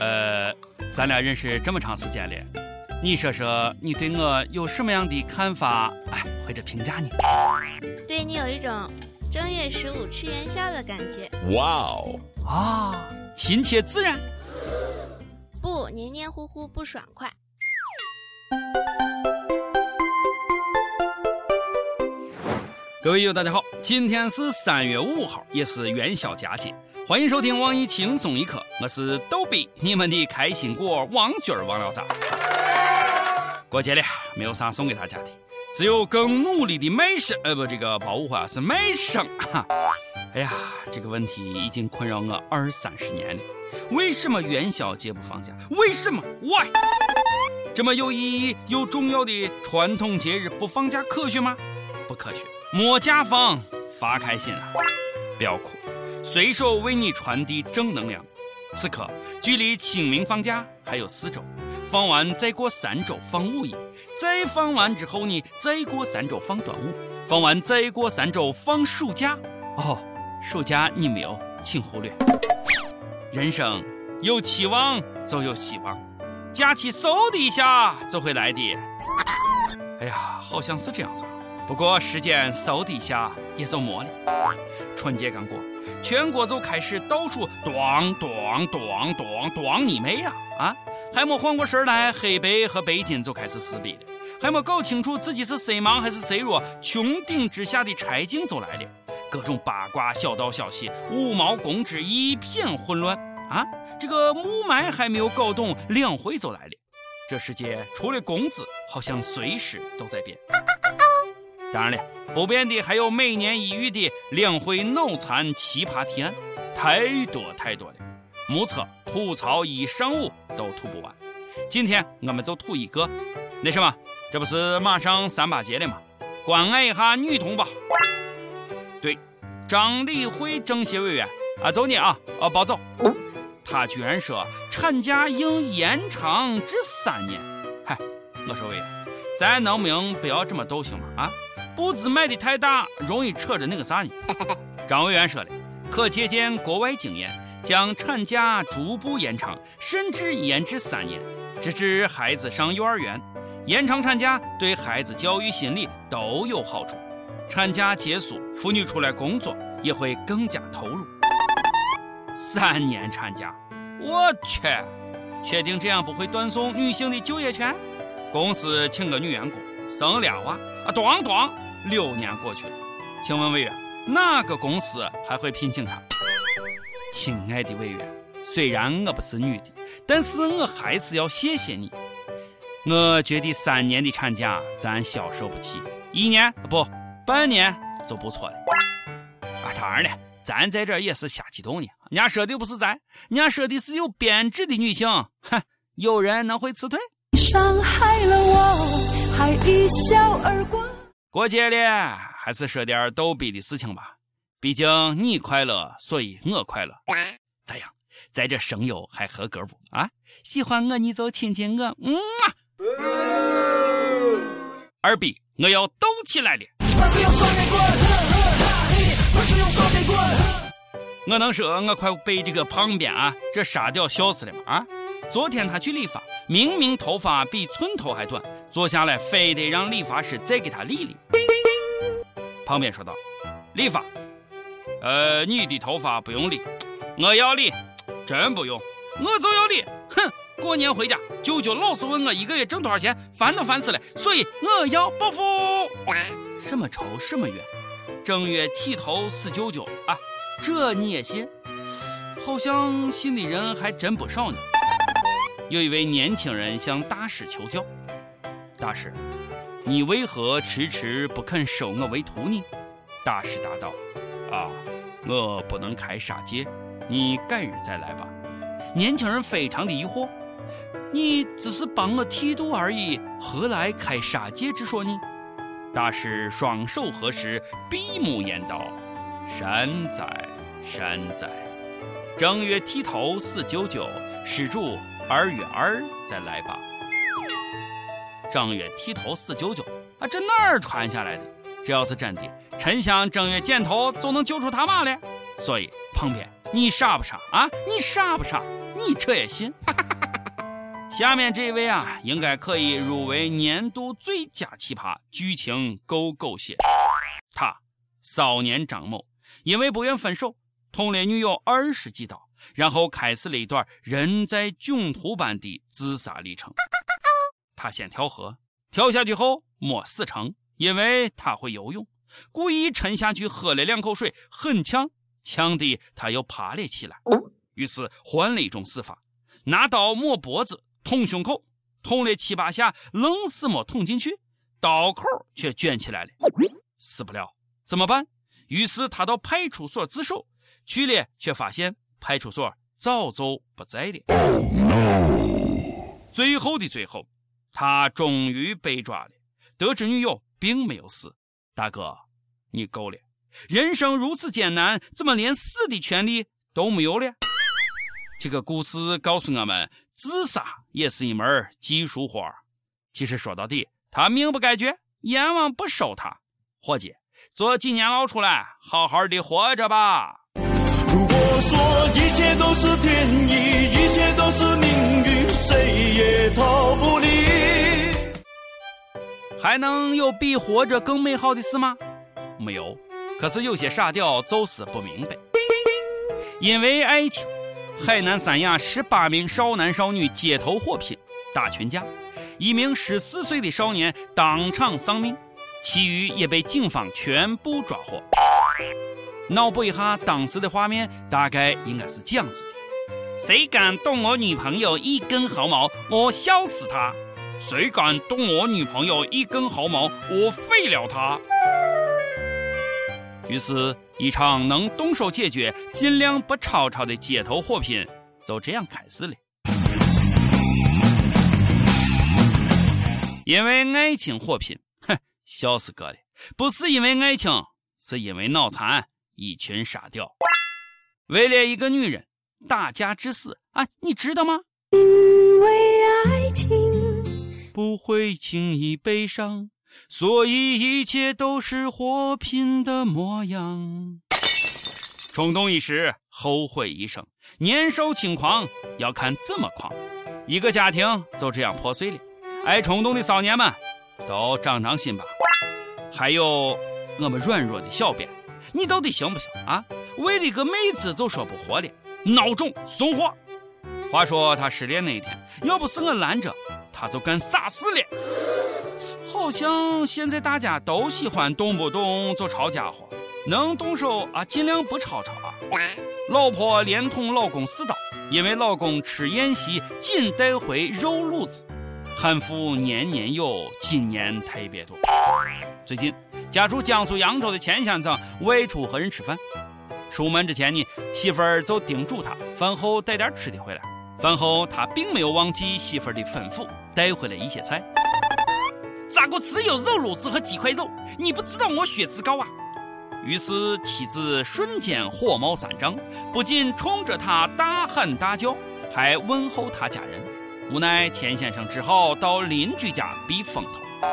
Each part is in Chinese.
呃，咱俩认识这么长时间了，你说说你对我有什么样的看法？哎，或者评价呢？对你有一种正月十五吃元宵的感觉。哇哦！啊，亲切自然。不黏黏糊糊，不爽快。各位友，大家好，今天是三月五号，也是元宵佳节，欢迎收听网易轻松一刻，我是逗比，你们的开心果王军儿王聊啥？过节了，没有啥送给大家的，只有更努力的卖声，呃不，这个保护啊是卖声。哎呀，这个问题已经困扰我二三十年了，为什么元宵节不放假？为什么？Why？这么有意义、又重要的传统节日不放假，科学吗？不科学。莫假放，发开心啊！不要哭，随手为你传递正能量。此刻距离清明放假还有四周，放完再过三周放五一，再放完之后呢，再过三周放端午，放完再过三周放暑假。哦，暑假你没有，请忽略。人生有期望就有希望，假期嗖的一下就会来的。哎呀，好像是这样子。不过时间嗖的一下也就没了。春节刚过，全国就开始到处咣咣咣咣咣你妹呀！啊，还没缓过神来，黑白和白金就开始撕逼了。还没搞清楚自己是谁忙还是谁弱，穹顶之下的柴静就来了。各种八卦小道消息，五毛公知一片混乱啊！这个雾霾还没有搞懂，两会就来了。这世界除了工资，好像随时都在变。当然了，不变的还有每年一遇的两会脑残奇葩提案，太多太多了，目测吐槽一上午都吐不完。今天我们就吐一个，那什么，这不是马上三八节了吗？关爱一下女同胞。对，张理会政协委员啊，走你啊，啊，保走。他居然说产假应延长至三年。嗨，我说委员，咱能不能不要这么逗行吗？啊？步子迈的太大，容易扯着那个啥呢？张委员说了，可借鉴国外经验，将产假逐步延长，甚至延至三年，直至孩子上幼儿园。延长产假对孩子教育心理都有好处。产假结束，妇女出来工作也会更加投入。三年产假，我去，确定这样不会断送女性的就业权？公司请个女员工。生俩娃啊，咣咣，六年过去了，请问委员，哪个公司还会聘请他？亲爱的委员，虽然我不是女的，但是我还是要谢谢你。我觉得三年的产假咱消受不起，一年不半年就不错了。啊，当然了，咱在这也是瞎激动呢。人家说的不是咱，人家说的是有编制的女性。哼，有人能会辞退？伤害了我。还一笑而过。过节了，还是说点逗逼的事情吧。毕竟你快乐，所以我快乐。咋样，在这声优还合格不？啊，喜欢我你就亲亲我。嗯啊。二逼，我要逗起来了。我能说我快被这个胖边啊这沙雕笑死了吗？啊，昨天他去理发，明明头发比寸头还短。坐下来，非得让理发师再给他理理。旁边说道：“理发，呃，你的头发不用理，我要理，真不用，我就要理。哼，过年回家，舅舅老是问我一个月挣多少钱，烦都烦死了，所以我要报复。什么仇什么怨？正月剃头死舅舅啊，这你也信？好像信的人还真不少呢。有一位年轻人向大师求教。”大师，你为何迟迟不肯收我为徒呢？大师答道：“啊，我不能开杀戒，你改日再来吧。”年轻人非常的疑惑：“你只是帮我剃度而已，何来开杀戒之说呢？”大师双手合十，闭目言道：“善哉善哉，正月剃头死九九，施主二月二再来吧。”正月剃头死舅舅啊，这哪儿传下来的？这要是真的，沉香正月剪头就能救出他妈了。所以旁边你傻不傻啊？你傻不傻？你这也信？下面这位啊，应该可以入围年度最佳奇葩，剧情够狗血。他少年张某因为不愿分手，捅了女友二十几刀，然后开始了一段人在囧途般的自杀历程。他先跳河，跳下去后没死成，因为他会游泳，故意沉下去喝了两口水，很呛，呛的他又爬了起来。于是换了一种死法，拿刀抹脖子。捅胸口，捅了七八下，愣是没捅进去，刀口却卷起来了，死不了，怎么办？于是他到派出所自首，去了却发现派出所早就不在了。最后的最后，他终于被抓了，得知女友并没有死。大哥，你够了！人生如此艰难，怎么连死的权利都没有了？这个故事告诉我们。自杀也是一门技术活其实说到底，他命不该绝，阎王不收他。伙计，做几年牢出来，好好的活着吧。如果说一切都是天意，一切都是命运，谁也逃不离。还能有比活着更美好的事吗？没有。可是有些傻屌就是不明白，因为爱情。海南三亚十八名少男少女街头火拼打群架，一名十四岁的少年当场丧命，其余也被警方全部抓获。脑补一下当时的画面，大概应该是这样子的：谁敢动我女朋友一根毫毛，我削死他；谁敢动我女朋友一根毫毛，我废了他。于是，一场能动手解决、尽量不吵吵的街头火拼就这样开始了。因为爱情火拼，哼，笑死哥了！不是因为爱情，是因为脑残，一群傻屌，为了一个女人打架致死啊！你知道吗？因为爱情不会轻易悲伤。所以一切都是火拼的模样。冲动一时，后悔一生。年少轻狂，要看怎么狂。一个家庭就这样破碎了。爱冲动的少年们，都长长心吧。还有我们软弱的小编，你到底行不行啊？为了个妹子就说不活了，孬种怂货。话说他失恋那一天，要不是我拦着，他就干傻事了。好像现在大家都喜欢动不动就抄家伙，能动手啊尽量不吵吵啊。老婆连捅老公四刀，因为老公吃宴席仅带回肉卤子。汉服年年有，今年特别多。最近家住江苏扬州的钱先生外出和人吃饭，出门之前呢，媳妇儿就叮嘱他饭后带点吃的回来。饭后他并没有忘记媳妇儿的吩咐，带回来一些菜。咋个只有肉卤子和几块肉？你不知道我血脂高啊！于是妻子瞬间火冒三丈，不仅冲着他大喊大叫，还问候他家人。无奈钱先生只好到邻居家避风头。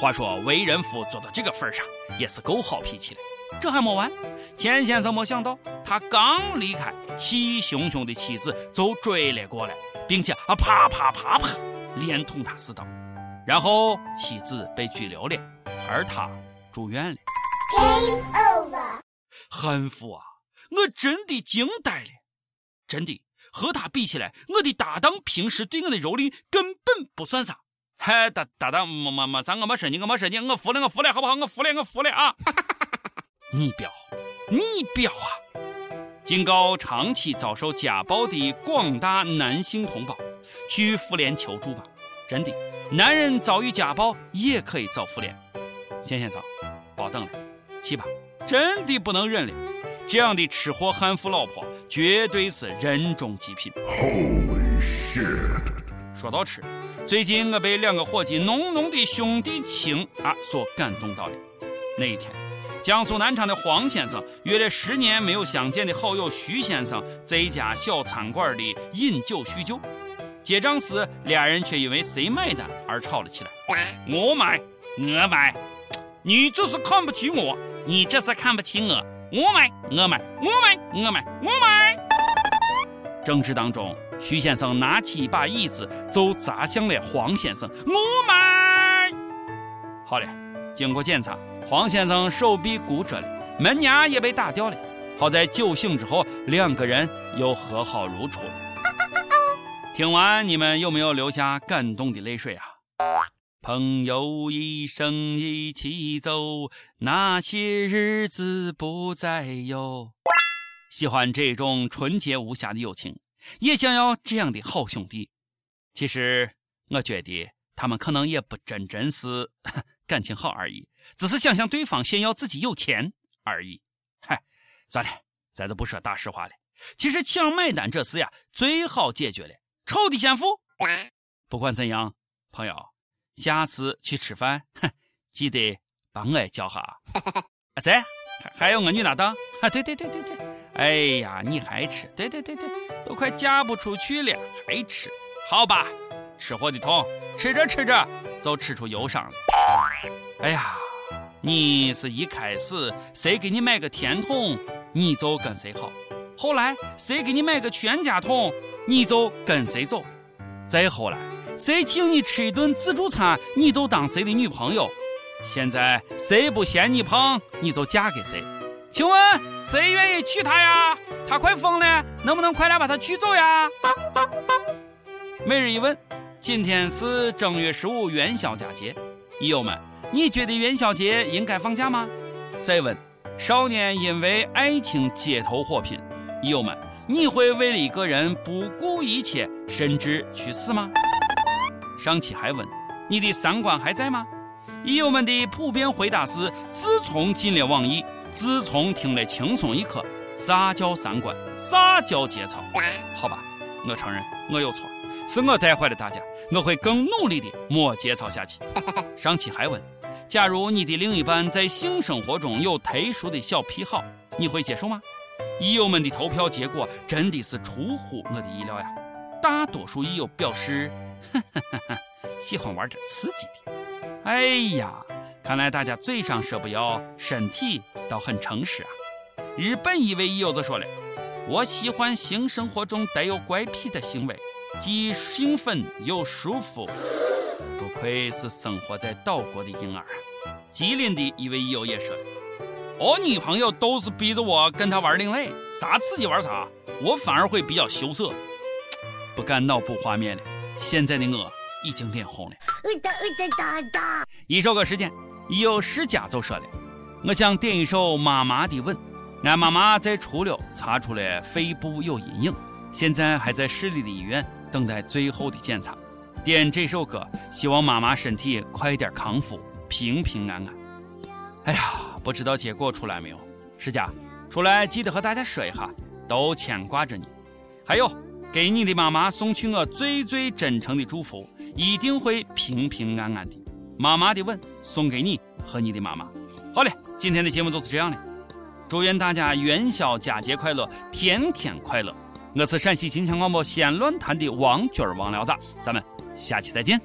话说为人夫做到这个份上，也是够好脾气的。这还没完，钱先生没想到，他刚离开，气汹汹的妻子就追了过来，并且啊啪啪啪啪连捅他四刀。然后妻子被拘留了，而他住院了。Game over。韩服啊，我真的惊呆了，真的和他比起来，我的搭档平时对我的蹂躏根本不算啥。嗨，搭搭档没没没啥，我没说你，我没说你，我服了，我服了，好不好？我服了，我服了啊！你彪，你彪啊！警告长期遭受家暴的广大男性同胞，去妇联求助吧，真的。男人遭遇家暴也可以找妇联，钱先生，别等了，去吧，真的不能忍了。这样的吃货悍妇老婆绝对是人中极品。Holy shit！说到吃，最近我被两个伙计浓浓的兄弟情啊所感动到了。那一天，江苏南昌的黄先生约了十年没有相见的好友徐先生在一家小餐馆里饮酒叙旧。结账时，俩人却因为谁买单而吵了起来。我买，我买，你这是看不起我，你这是看不起我，我买，我买，我买，我买，我买。争执当中，徐先生拿起一把椅子就砸向了黄先生，我买。好了，经过检查，黄先生手臂骨折了，门牙也被打掉了。好在酒醒之后，两个人又和好如初。听完，你们有没有流下感动的泪水啊？朋友一生一起走，那些日子不再有。喜欢这种纯洁无瑕的友情，也想要这样的好兄弟。其实，我觉得他们可能也不真真是感情好而已，只是想向对方炫耀自己有钱而已。嗨，算了，咱就不说大实话了。其实抢买单这事呀，最好解决了，丑的先付。不管怎样，朋友。下次去吃饭，哼，记得把我也叫哈。啊，谁？还还有我女搭档？啊，对对对对对。哎呀，你还吃？对对对对，都快嫁不出去了，还吃？好吧，吃货的痛，吃着吃着就吃出忧伤了。哎呀，你是一开始谁给你买个甜筒，你就跟谁好；后来谁给你买个全家桶，你就跟谁走；再后来。谁请你吃一顿自助餐，你都当谁的女朋友。现在谁不嫌你胖，你就嫁给谁。请问谁愿意娶她呀？她快疯了，能不能快点把她娶走呀？每日一问：今天是正月十五元宵佳节，益友们，你觉得元宵节应该放假吗？再问：少年因为爱情街头火拼，益友们，你会为了一个人不顾一切，甚至去死吗？上期还问你的三观还在吗？益友们的普遍回答是：自从进了网易，自从听了轻松一刻，啥叫三观？啥叫节操？好吧，我承认我有错，是我带坏了大家，我会更努力的摸节操下去。上期还问：假如你的另一半在性生活中有特殊的小癖好，你会接受吗？益友们的投票结果真的是出乎我的意料呀！大多数益友表示。喜欢玩点刺激的。哎呀，看来大家嘴上说不要，身体倒很诚实啊。日本一位益友就说了：“我喜欢性生活中带有怪癖的行为，既兴奋又舒服。”不愧是生活在岛国的婴儿啊！吉林的一位益友也说：“我女朋友都是逼着我跟她玩另类，啥刺激玩啥，我反而会比较羞涩，不敢脑补画面了。”现在的我已经脸红了。一首歌时间，有世家就说了：“我想点一首《妈妈的吻》。俺妈妈在初六查出了肺部有阴影，现在还在市里的医院等待最后的检查。点这首歌，希望妈妈身体快点康复，平平安安。哎呀，不知道结果出来没有？世家出来记得和大家说一下，都牵挂着你。还有。”给你的妈妈送去我最最真诚的祝福，一定会平平安安的。妈妈的吻送给你和你的妈妈。好嘞，今天的节目就是这样了。祝愿大家元宵佳节快乐，天天快乐。我是陕西秦腔广播西安论坛的王军王聊子，咱们下期再见。